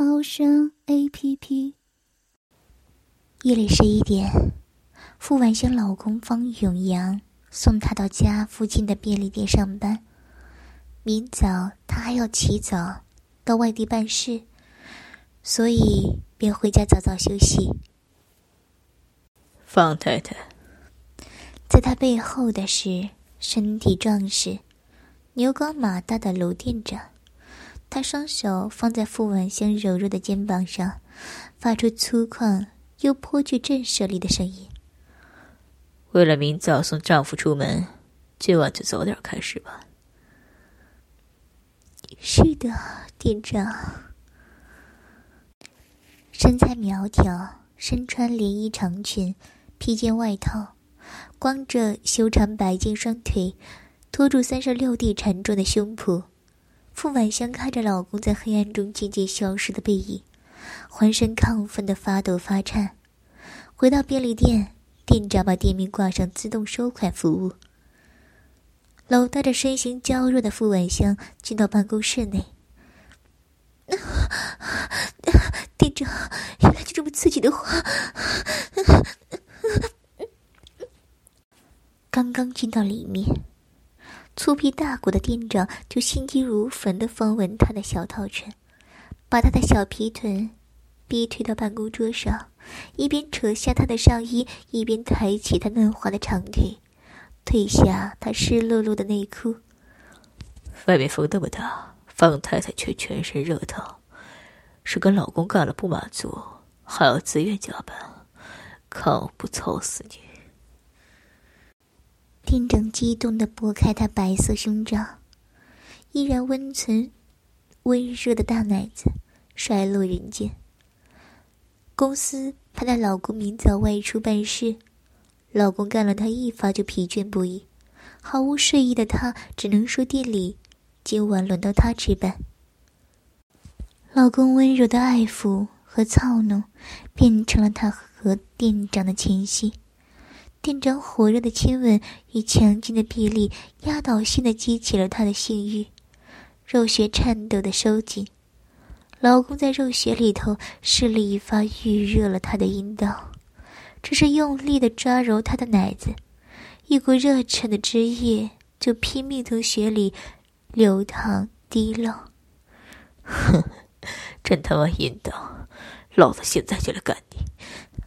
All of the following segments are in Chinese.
猫声 A P P。夜里十一点，付婉香老公方永阳送她到家附近的便利店上班。明早她还要起早到外地办事，所以便回家早早休息。方太太，在他背后的是身体壮实、牛高马大的卢店长。他双手放在傅婉香柔弱的肩膀上，发出粗犷又颇具震慑力的声音：“为了明早送丈夫出门，今晚就早点开始吧。”是的，店长。身材苗条，身穿连衣长裙、披肩外套，光着修长白净双腿，托住三十六 D 沉重的胸脯。傅婉香看着老公在黑暗中渐渐消失的背影，浑身亢奋的发抖发颤。回到便利店，店长把店名挂上自动收款服务。搂带着身形娇弱的傅婉香进到办公室内。店长，原来就这么刺激的话。刚刚进到里面，粗皮大骨的店长就心急如焚的访问他的小套裙，把他的小皮臀逼推到办公桌上，一边扯下他的上衣，一边抬起他嫩滑的长腿。褪下他湿漉漉的内裤。外面风那么大，方太太却全身热烫，是跟老公干了不满足，还要自愿加班，看我不操死你！店长激动的拨开她白色胸罩，依然温存、温热的大奶子摔落人间。公司派她老公明早外出办事。老公干了她一发就疲倦不已，毫无睡意的她只能说店里今晚轮到她值班。老公温柔的爱抚和操弄，变成了她和店长的前戏。店长火热的亲吻与强劲的臂力，压倒性的激起了他的性欲，肉穴颤抖的收紧。老公在肉穴里头施了一发，预热了他的阴道。只是用力的抓揉他的奶子，一股热忱的汁液就拼命从血里流淌滴漏。哼，真他妈淫荡！老子现在就来干你！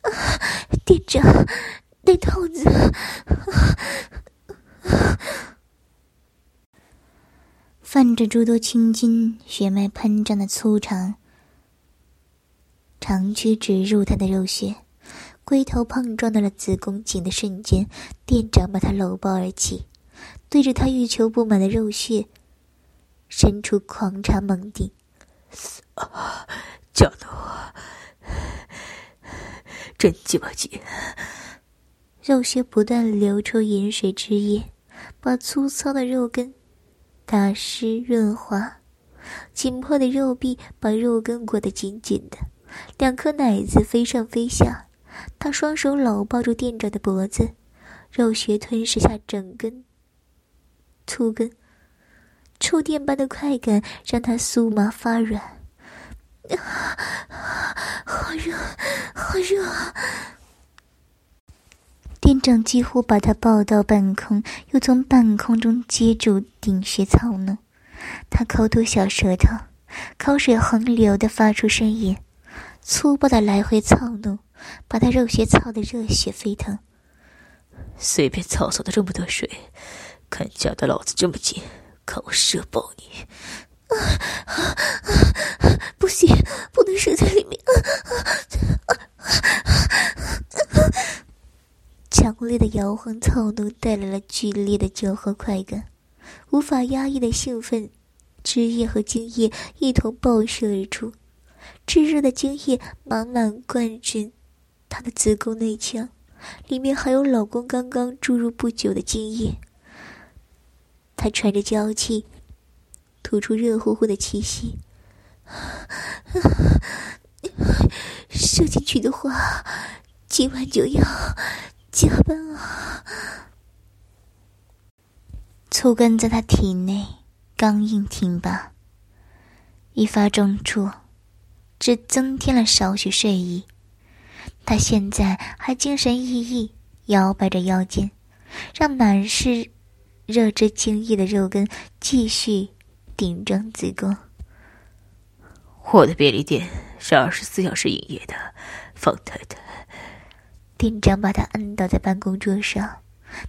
啊店长，那套子。泛着诸多青筋、血脉喷张的粗长长驱直入他的肉穴。龟头碰撞到了子宫颈的瞬间，店长把他搂抱而起，对着他欲求不满的肉穴，伸出狂插猛顶，叫的我真鸡巴紧。肉穴不断流出盐水汁液，把粗糙的肉根打湿润滑，紧迫的肉壁把肉根裹得紧紧的，两颗奶子飞上飞下。他双手搂抱住店长的脖子，肉穴吞噬下整根粗根，触电般的快感让他酥麻发软。啊好热，好热啊！店长几乎把他抱到半空，又从半空中接住顶穴操弄。他口吐小舌头，口水横流的发出声音，粗暴的来回操弄。把他肉穴操得热血沸腾，随便操操的这么多水，看夹得老子这么紧，看我射爆你！啊啊啊！不行，不能射在里面！啊啊啊！强烈的摇晃操弄带来了剧烈的交合快感，无法压抑的兴奋，汁液和精液一同爆射而出。炙热的精液满满灌进她的子宫内腔，里面还有老公刚刚注入不久的精液。她喘着娇气，吐出热乎乎的气息。射进去的话，今晚就要加班啊！粗根在他体内刚硬挺拔，一发中处，只增添了少许睡意。他现在还精神奕奕，摇摆着腰间，让满是热汁精液的肉根继续顶撞子宫。我的便利店是二十四小时营业的，方太太。店长把他摁倒在办公桌上。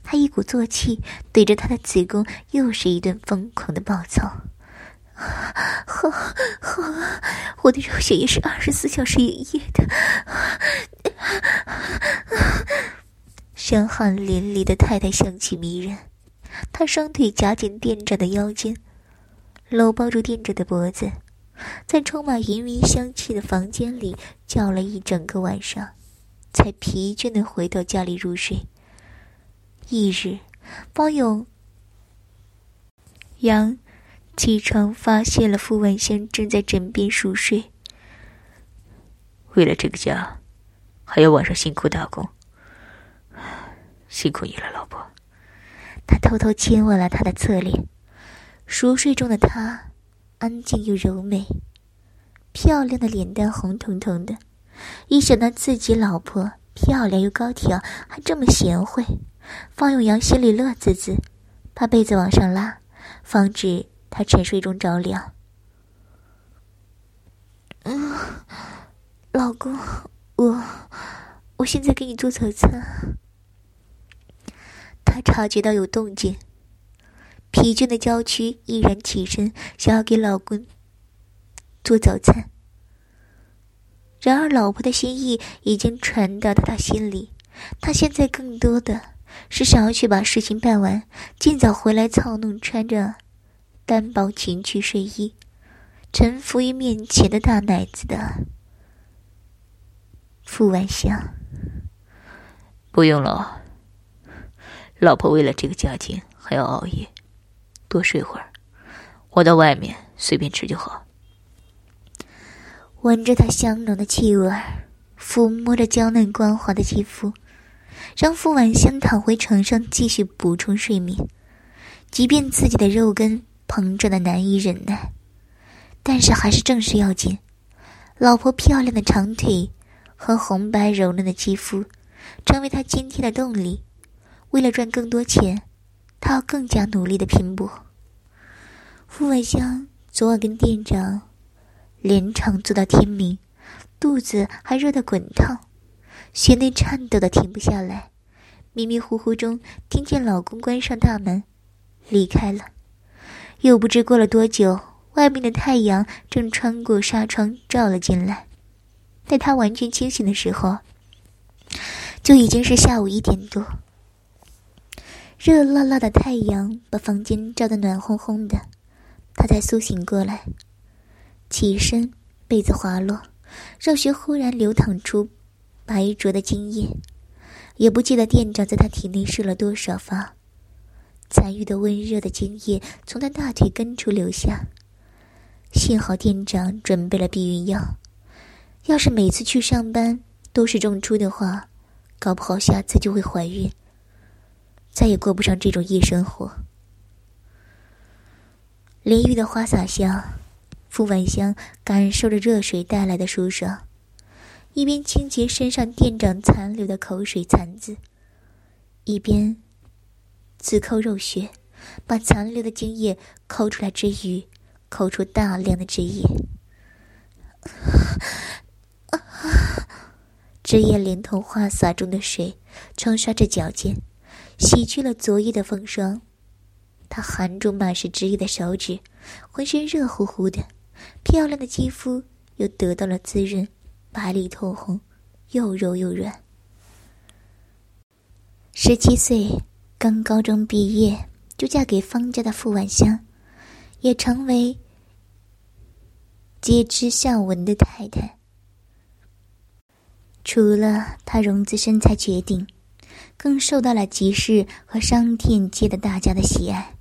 他一鼓作气，对着他的子宫又是一顿疯狂的暴操。好，好，我的肉血也是二十四小时营业的。香汗淋漓的太太香气迷人，她双腿夹紧店长的腰间，搂抱住店长的脖子，在充满淫糜香气的房间里叫了一整个晚上，才疲倦的回到家里入睡。翌日，方勇阳起床，发现了傅晚香正在枕边熟睡。为了这个家，还要晚上辛苦打工，辛苦你了，老婆。他偷偷亲吻了她的侧脸。熟睡中的她，安静又柔美，漂亮的脸蛋红彤彤的。一想到自己老婆漂亮又高挑，还这么贤惠。方永阳心里乐滋滋，把被子往上拉，防止他沉睡中着凉。嗯，老公，我，我现在给你做早餐。他察觉到有动静，疲倦的娇躯毅然起身，想要给老公做早餐。然而，老婆的心意已经传到了他心里，他现在更多的。是想要去把事情办完，尽早回来操弄穿着单薄情趣睡衣，臣服于面前的大奶子的傅晚香。不用了，老婆为了这个家庭还要熬夜，多睡会儿，我到外面随便吃就好。闻着他香浓的气味，抚摸着娇嫩光滑的肌肤。让傅晚香躺回床上继续补充睡眠，即便自己的肉根膨胀的难以忍耐，但是还是正事要紧。老婆漂亮的长腿和红白柔嫩的肌肤，成为他今天的动力。为了赚更多钱，他要更加努力的拼搏。傅晚香昨晚跟店长连场做到天明，肚子还热得滚烫。血内颤抖的停不下来，迷迷糊糊中听见老公关上大门，离开了。又不知过了多久，外面的太阳正穿过纱窗照了进来。待他完全清醒的时候，就已经是下午一点多。热辣辣的太阳把房间照得暖烘烘的，他才苏醒过来，起身，被子滑落，热血忽然流淌出。白灼的精液，也不记得店长在他体内射了多少发，残余的温热的精液从他大腿根处流下。幸好店长准备了避孕药，要是每次去上班都是中出的话，搞不好下次就会怀孕，再也过不上这种夜生活。淋浴的花洒下，傅晚香感受着热水带来的舒爽。一边清洁身上店长残留的口水残渍，一边自抠肉穴，把残留的精液抠出来之余，抠出大量的汁液。汁液连同花洒中的水，冲刷着脚尖，洗去了昨夜的风霜。他含住满是汁液的手指，浑身热乎乎的，漂亮的肌肤又得到了滋润。白里透红，又柔又软。十七岁，刚高中毕业就嫁给方家的傅晚香，也成为皆知孝文的太太。除了她容姿身材绝顶，更受到了集市和商店街的大家的喜爱。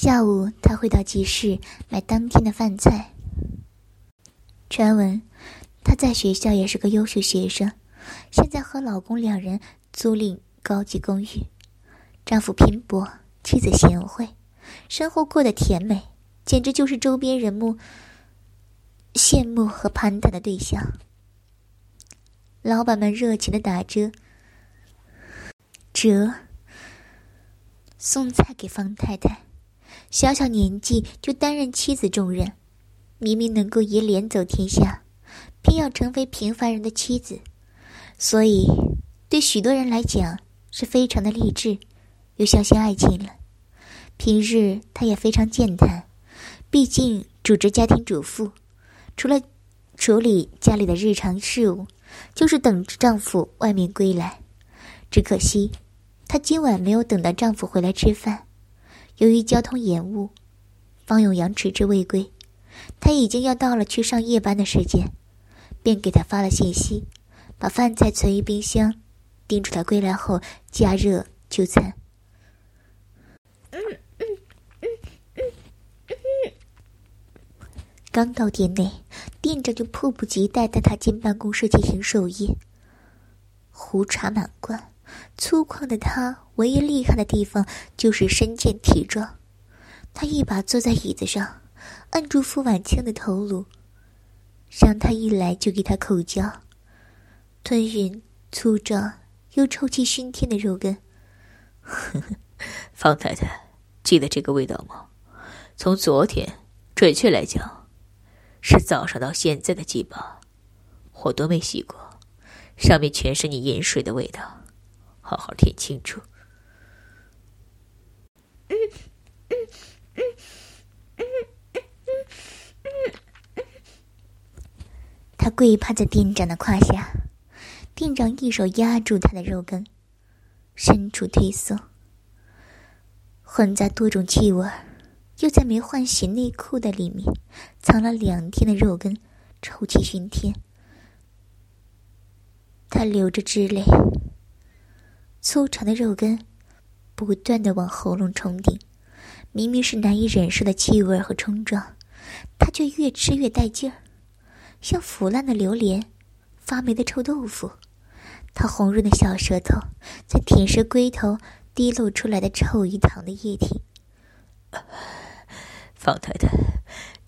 下午，她会到集市买当天的饭菜。传闻，她在学校也是个优秀学生，现在和老公两人租赁高级公寓，丈夫拼搏，妻子贤惠，生活过得甜美，简直就是周边人目羡慕和攀谈的对象。老板们热情的打折，折送菜给方太太，小小年纪就担任妻子重任，明明能够以脸走天下，偏要成为平凡人的妻子，所以对许多人来讲是非常的励志，又相信爱情了。平日她也非常健谈，毕竟主职家庭主妇，除了处理家里的日常事务。就是等着丈夫外面归来，只可惜，她今晚没有等到丈夫回来吃饭。由于交通延误，方永阳迟迟未归，他已经要到了去上夜班的时间，便给他发了信息，把饭菜存于冰箱，叮嘱他归来后加热就餐。刚到店内，店长就迫不及待带他进办公室进行授业。壶茶满罐，粗犷的他唯一厉害的地方就是身健体壮。他一把坐在椅子上，按住傅婉清的头颅，让他一来就给他口交，吞匀粗壮又臭气熏天的肉根。方太太，记得这个味道吗？从昨天，准确来讲。是早上到现在的鸡巴，我都没洗过，上面全是你饮水的味道，好好听清楚。他跪趴在店长的胯下，店长一手压住他的肉根，深处推送，混杂多种气味。又在没换洗内裤的里面藏了两天的肉根，臭气熏天。他流着汁泪，粗长的肉根不断的往喉咙冲顶，明明是难以忍受的气味和冲撞，他却越吃越带劲儿，像腐烂的榴莲，发霉的臭豆腐。他红润的小舌头在舔舐龟头滴漏出来的臭鱼糖的液体。方太太，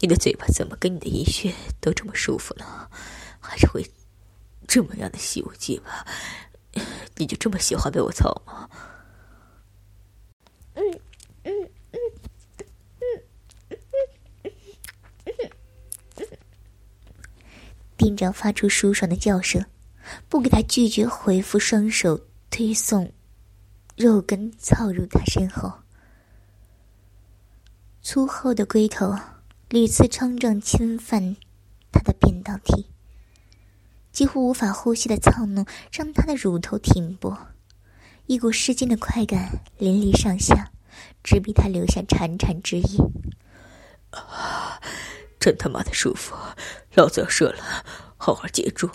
你的嘴巴怎么跟你的阴穴都这么舒服了？还是会这么样的细无鸡巴？你就这么喜欢被我操吗？嗯嗯嗯嗯嗯嗯店长发出舒爽的叫声，不给他拒绝回复，双手推送肉根操入他身后。粗厚的龟头屡次冲撞侵犯他的便当体，几乎无法呼吸的躁怒让他的乳头挺拔，一股失禁的快感淋漓上下，直逼他留下潺潺之音。啊，真他妈的舒服！老子要射了，好好接住。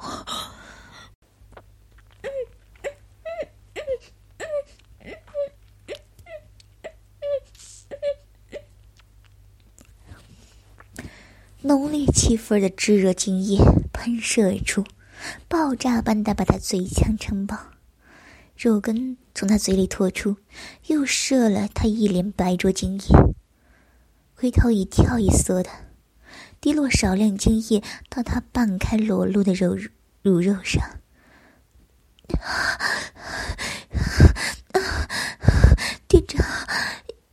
浓烈气氛的炙热精液喷射而出，爆炸般的把他嘴腔撑爆，肉根从他嘴里脱出，又射了他一脸白灼精液。回头一跳一缩的，滴落少量精液到他半开裸露的肉乳肉上。店长，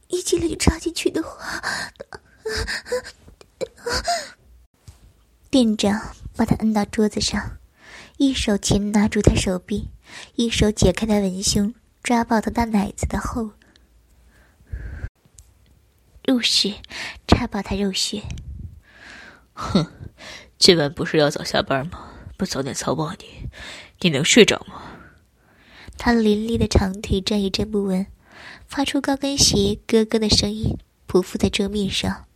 一激灵插进去的话。店长把他摁到桌子上，一手擒拿住他手臂，一手解开他文胸，抓爆他大奶子的后入室，插爆他肉穴。哼，今晚不是要早下班吗？不早点操爆你，你能睡着吗？他凌厉的长腿站也站不稳，发出高跟鞋咯咯的声音，匍匐在桌面上。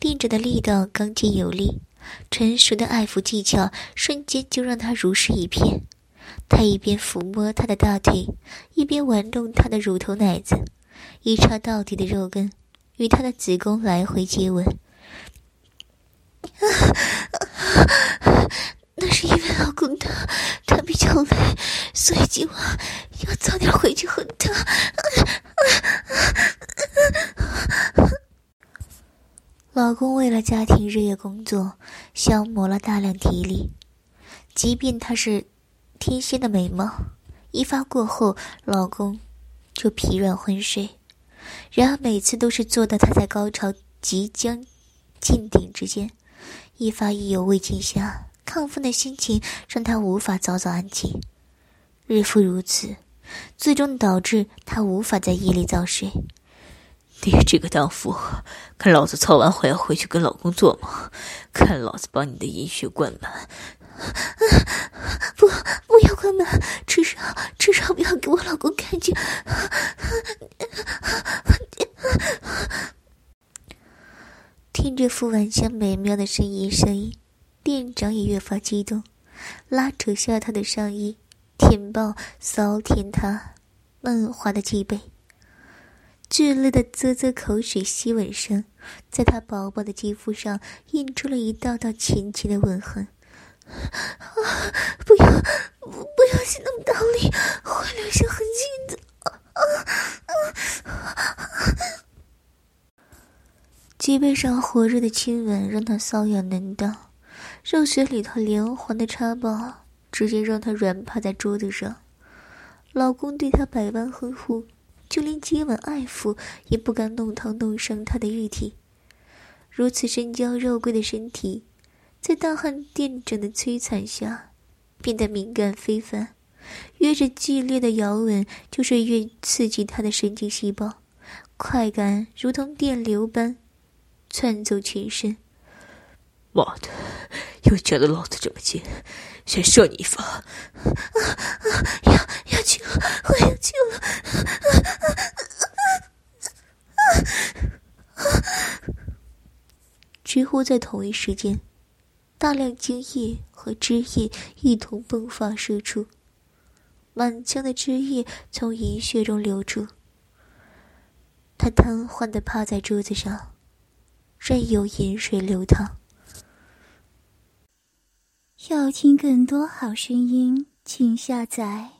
垫着的力道刚劲有力，成熟的爱抚技巧瞬间就让他如诗一片。他一边抚摸她的大腿，一边玩弄她的乳头奶子，一插到底的肉根与她的子宫来回接吻。那是因为老公他他比较累，所以今晚要早点回去和他。老公为了家庭日夜工作，消磨了大量体力，即便他是天仙的美貌，一发过后，老公就疲软昏睡。然而每次都是做到他在高潮即将进顶之间，一发意犹未尽下。亢奋的心情让他无法早早安静，日复如此，最终导致他无法在夜里早睡。你这个荡妇，看老子操完还要回去跟老公做吗？看老子把你的阴血灌满！不，不要关门，至少至少不要给我老公看见。听着傅晚香美妙的呻吟声音。店长也越发激动，拉扯下他的上衣，舔爆骚舔他嫩滑的脊背。剧烈的啧啧口水吸吻声，在他薄薄的肌肤上印出了一道道浅浅的吻痕。啊！不要，不不要吸那么大力，会留下痕迹的。啊啊啊！脊背上火热的亲吻让他瘙痒难当。肉穴里头连环的插爆，直接让她软趴在桌子上。老公对她百般呵护，就连接吻爱抚也不敢弄疼弄伤她的玉体。如此身娇肉贵的身体，在大汉店长的摧残下，变得敏感非凡。越是剧烈的摇吻，就是越刺激她的神经细胞，快感如同电流般窜走全身。妈的！又夹得老子这么紧，先射你一发！啊啊！要要去了，我要去了！几乎在同一时间，大量精液和汁液一同迸发射出，满腔的汁液从银穴中流出。他瘫痪的趴在桌子上，任由饮水流淌。要听更多好声音，请下载